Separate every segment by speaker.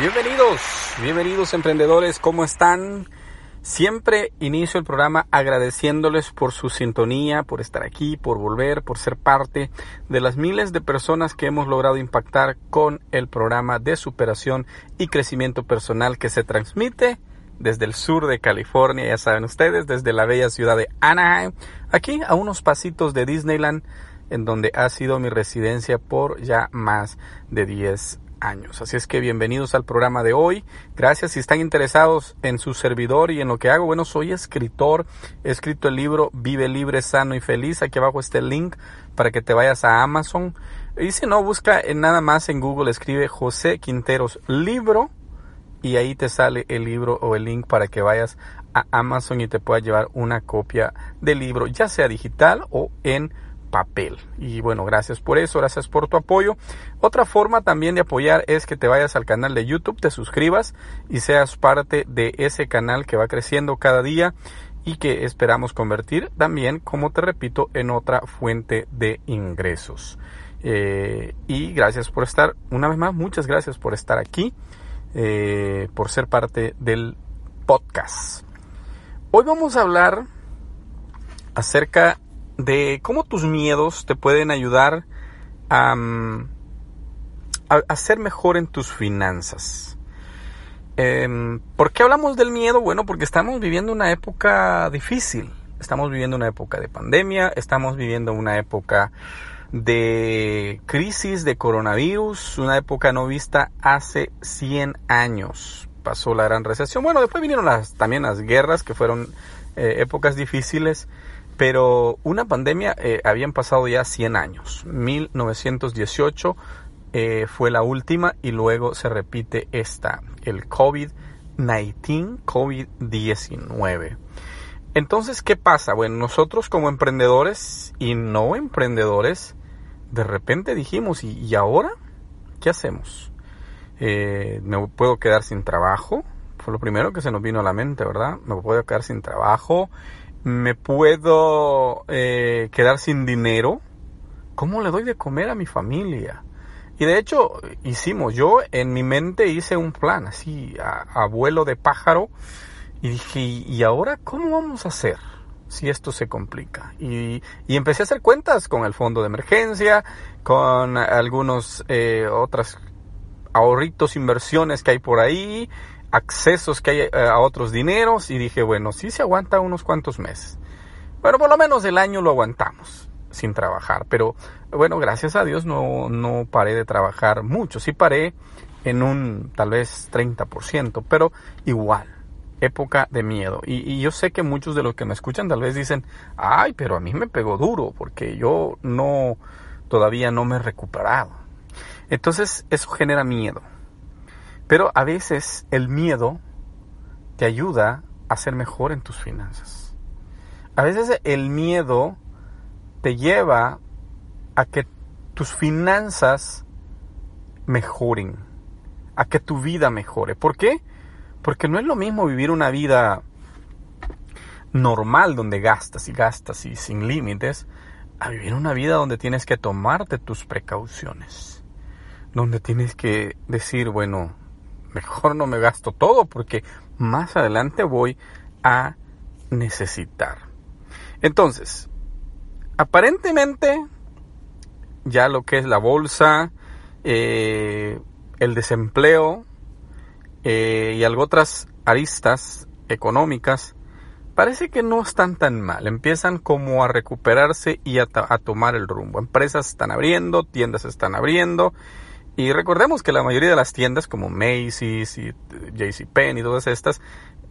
Speaker 1: Bienvenidos, bienvenidos emprendedores, ¿cómo están? Siempre inicio el programa agradeciéndoles por su sintonía, por estar aquí, por volver, por ser parte de las miles de personas que hemos logrado impactar con el programa de superación y crecimiento personal que se transmite desde el sur de California, ya saben ustedes, desde la bella ciudad de Anaheim, aquí a unos pasitos de Disneyland, en donde ha sido mi residencia por ya más de 10 Así es que bienvenidos al programa de hoy. Gracias si están interesados en su servidor y en lo que hago. Bueno, soy escritor. He escrito el libro Vive libre, sano y feliz. Aquí abajo está el link para que te vayas a Amazon. Y si no, busca en nada más en Google, escribe José Quinteros libro y ahí te sale el libro o el link para que vayas a Amazon y te pueda llevar una copia del libro, ya sea digital o en papel. Y bueno, gracias por eso, gracias por tu apoyo. Otra forma también de apoyar es que te vayas al canal de YouTube, te suscribas y seas parte de ese canal que va creciendo cada día y que esperamos convertir también, como te repito, en otra fuente de ingresos. Eh, y gracias por estar, una vez más, muchas gracias por estar aquí, eh, por ser parte del podcast. Hoy vamos a hablar acerca de cómo tus miedos te pueden ayudar a, mm, ser mejor en tus finanzas. Em, ¿Por qué hablamos del miedo? Bueno, porque estamos viviendo una época difícil. Estamos viviendo una época de pandemia, estamos viviendo una época de crisis de coronavirus, una época no vista hace 100 años. Pasó la gran recesión. Bueno, después vinieron las, también las guerras, que fueron eh, épocas difíciles. Pero una pandemia, eh, habían pasado ya 100 años. 1918 eh, fue la última y luego se repite esta, el COVID-19, COVID-19. Entonces, ¿qué pasa? Bueno, nosotros como emprendedores y no emprendedores, de repente dijimos, ¿y, ahora qué hacemos? Eh, ¿Me puedo quedar sin trabajo? Fue lo primero que se nos vino a la mente, ¿verdad? ¿Me puedo quedar sin trabajo? Me puedo eh, quedar sin dinero, ¿cómo le doy de comer a mi familia? Y de hecho hicimos, yo en mi mente hice un plan así, a, vuelo de pájaro, y dije, ¿y ahora cómo vamos a hacer? si esto se complica. Y, empecé a hacer cuentas con el fondo de emergencia, con algunos eh, otras ahorritos, inversiones que hay por ahí, accesos que hay eh, a otros dineros y dije, bueno, sí se aguanta unos cuantos meses. Bueno, por lo menos el año lo aguantamos sin trabajar, pero bueno, gracias a Dios no, no paré de trabajar mucho, sí paré en un tal vez 30%, pero igual, época de miedo. Y, y, yo sé que muchos de los que me escuchan tal vez dicen, ay, pero a mí me pegó duro porque yo no, todavía no me he recuperado. Entonces eso genera miedo. Pero a veces el miedo te ayuda a ser mejor en tus finanzas. A veces el miedo te lleva a que tus finanzas mejoren, a que tu vida mejore. ¿Por qué? Porque no es lo mismo vivir una vida normal donde gastas y gastas y sin límites, a vivir una vida donde tienes que tomarte tus precauciones, donde tienes que decir, bueno, mejor no me gasto todo porque más adelante voy a necesitar. Entonces, aparentemente ya lo que es la bolsa, eh, el desempleo eh, y algo otras aristas económicas, parece que no están tan mal. Empiezan como a recuperarse y a tomar el rumbo. Empresas están abriendo, tiendas están abriendo y recordemos que la mayoría de las tiendas como Macy's y JCPenney y todas estas,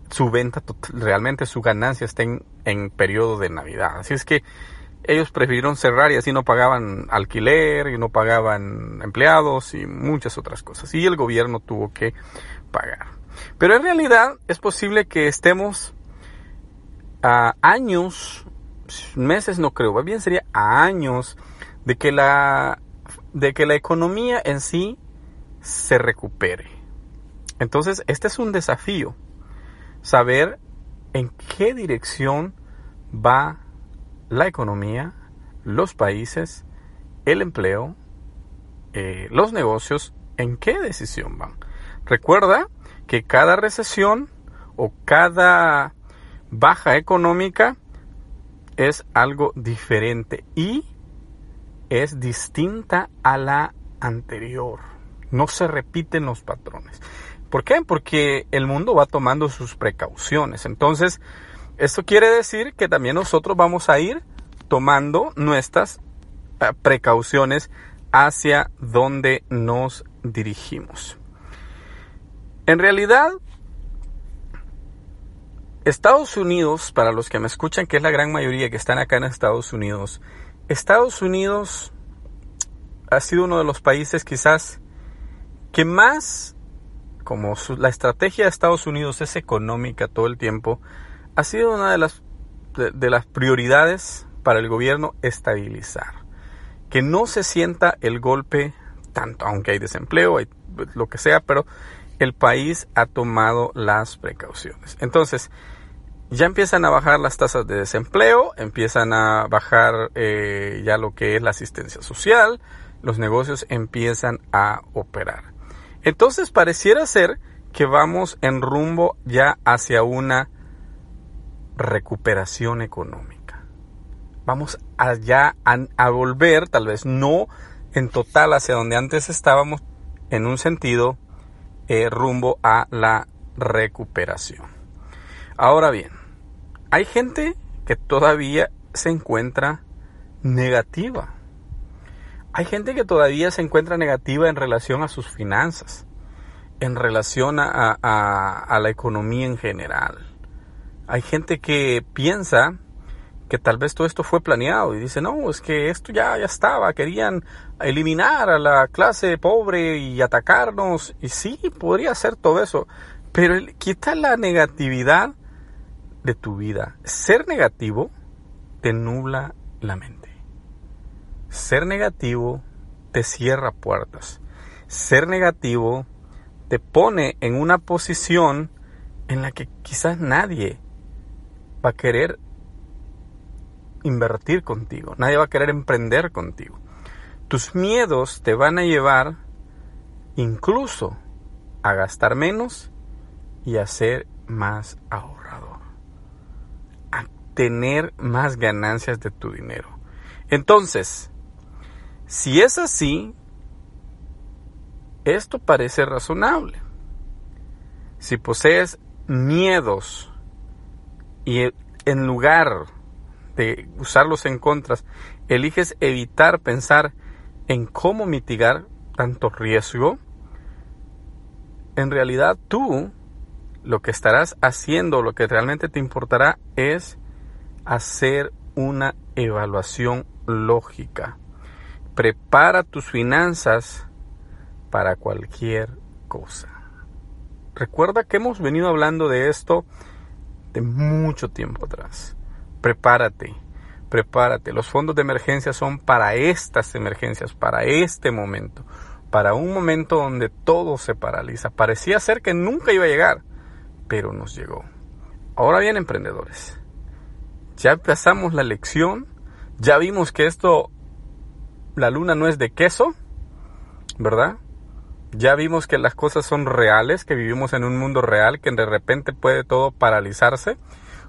Speaker 1: su venta, realmente su ganancia está en, periodo de Navidad. Así es que ellos prefirieron cerrar y así no pagaban alquiler y no pagaban empleados y muchas otras cosas. Y el gobierno tuvo que pagar. Pero en realidad es posible que estemos a años, meses no creo, bien sería a años de que la de que la economía en sí se recupere. Entonces, este es un desafío, saber en qué dirección va la economía, los países, el empleo, eh, los negocios, en qué decisión van. Recuerda que cada recesión o cada baja económica es algo diferente y es distinta a la anterior. No se repiten los patrones. ¿Por qué? Porque el mundo va tomando sus precauciones. Entonces, esto quiere decir que también nosotros vamos a ir tomando nuestras eh, precauciones hacia donde nos dirigimos. En realidad, Estados Unidos, para los que me escuchan, que es la gran mayoría que están acá en Estados Unidos, Estados Unidos ha sido uno de los países quizás que más, como la estrategia de Estados Unidos es económica todo el tiempo, ha sido una de las, de las prioridades para el gobierno estabilizar. Que no se sienta el golpe tanto, aunque hay desempleo, hay lo que sea, pero el país ha tomado las precauciones. Entonces, ya empiezan a bajar las tasas de desempleo, empiezan a bajar eh, ya lo que es la asistencia social, los negocios empiezan a operar. Entonces pareciera ser que vamos en rumbo ya hacia una recuperación económica. Vamos allá a, volver, tal vez no en total hacia donde antes estábamos, en un sentido eh, rumbo a la recuperación. Ahora bien, hay gente que todavía se encuentra negativa. Hay gente que todavía se encuentra negativa en relación a sus finanzas, en relación a, la economía en general. Hay gente que piensa que tal vez todo esto fue planeado y dice, no, es que esto ya, ya estaba, querían eliminar a la clase pobre y atacarnos. Y sí, podría ser todo eso, pero quita la negatividad de tu vida. Ser negativo te nubla la mente. Ser negativo te cierra puertas. Ser negativo te pone en una posición en la que quizás nadie va a querer invertir contigo, nadie va a querer emprender contigo. Tus miedos te van a llevar incluso a gastar menos y a ser más ahorrador tener más ganancias de tu dinero. Entonces, si es así, esto parece razonable. Si posees miedos y en lugar de usarlos en contras, eliges evitar pensar en cómo mitigar tanto riesgo, en realidad tú lo que estarás haciendo, lo que realmente te importará es hacer una evaluación lógica. Prepara tus finanzas para cualquier cosa. Recuerda que hemos venido hablando de esto de mucho tiempo atrás. Prepárate, prepárate. Los fondos de emergencia son para estas emergencias, para este momento, para un momento donde todo se paraliza. Parecía ser que nunca iba a llegar, pero nos llegó. Ahora bien, emprendedores, ya empezamos la lección, ya vimos que esto, la luna no es de queso, ¿verdad? Ya vimos que las cosas son reales, que vivimos en un mundo real, que de repente puede todo paralizarse,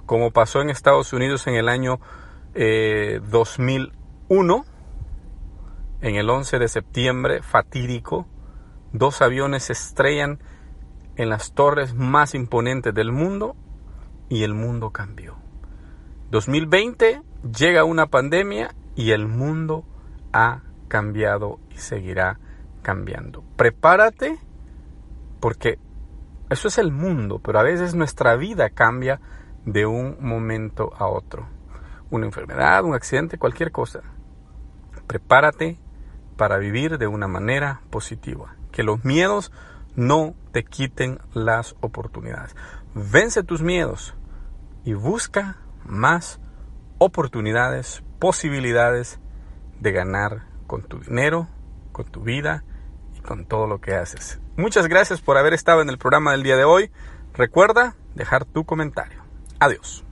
Speaker 1: como pasó en Estados Unidos en el año 2001, eh, en el 11 de septiembre, fatídico, dos aviones se estrellan en las torres más imponentes del mundo y el mundo cambió. 2020 llega una pandemia y el mundo ha cambiado y seguirá cambiando. Prepárate porque eso es el mundo, pero a veces nuestra vida cambia de un momento a otro. Una enfermedad, un accidente, cualquier cosa. Prepárate para vivir de una manera positiva. Que los miedos no te quiten las oportunidades. Vence tus miedos y busca más oportunidades, posibilidades de ganar con tu dinero, con tu vida y con todo lo que haces. Muchas gracias por haber estado en el programa del día de hoy. Recuerda dejar tu comentario. Adiós.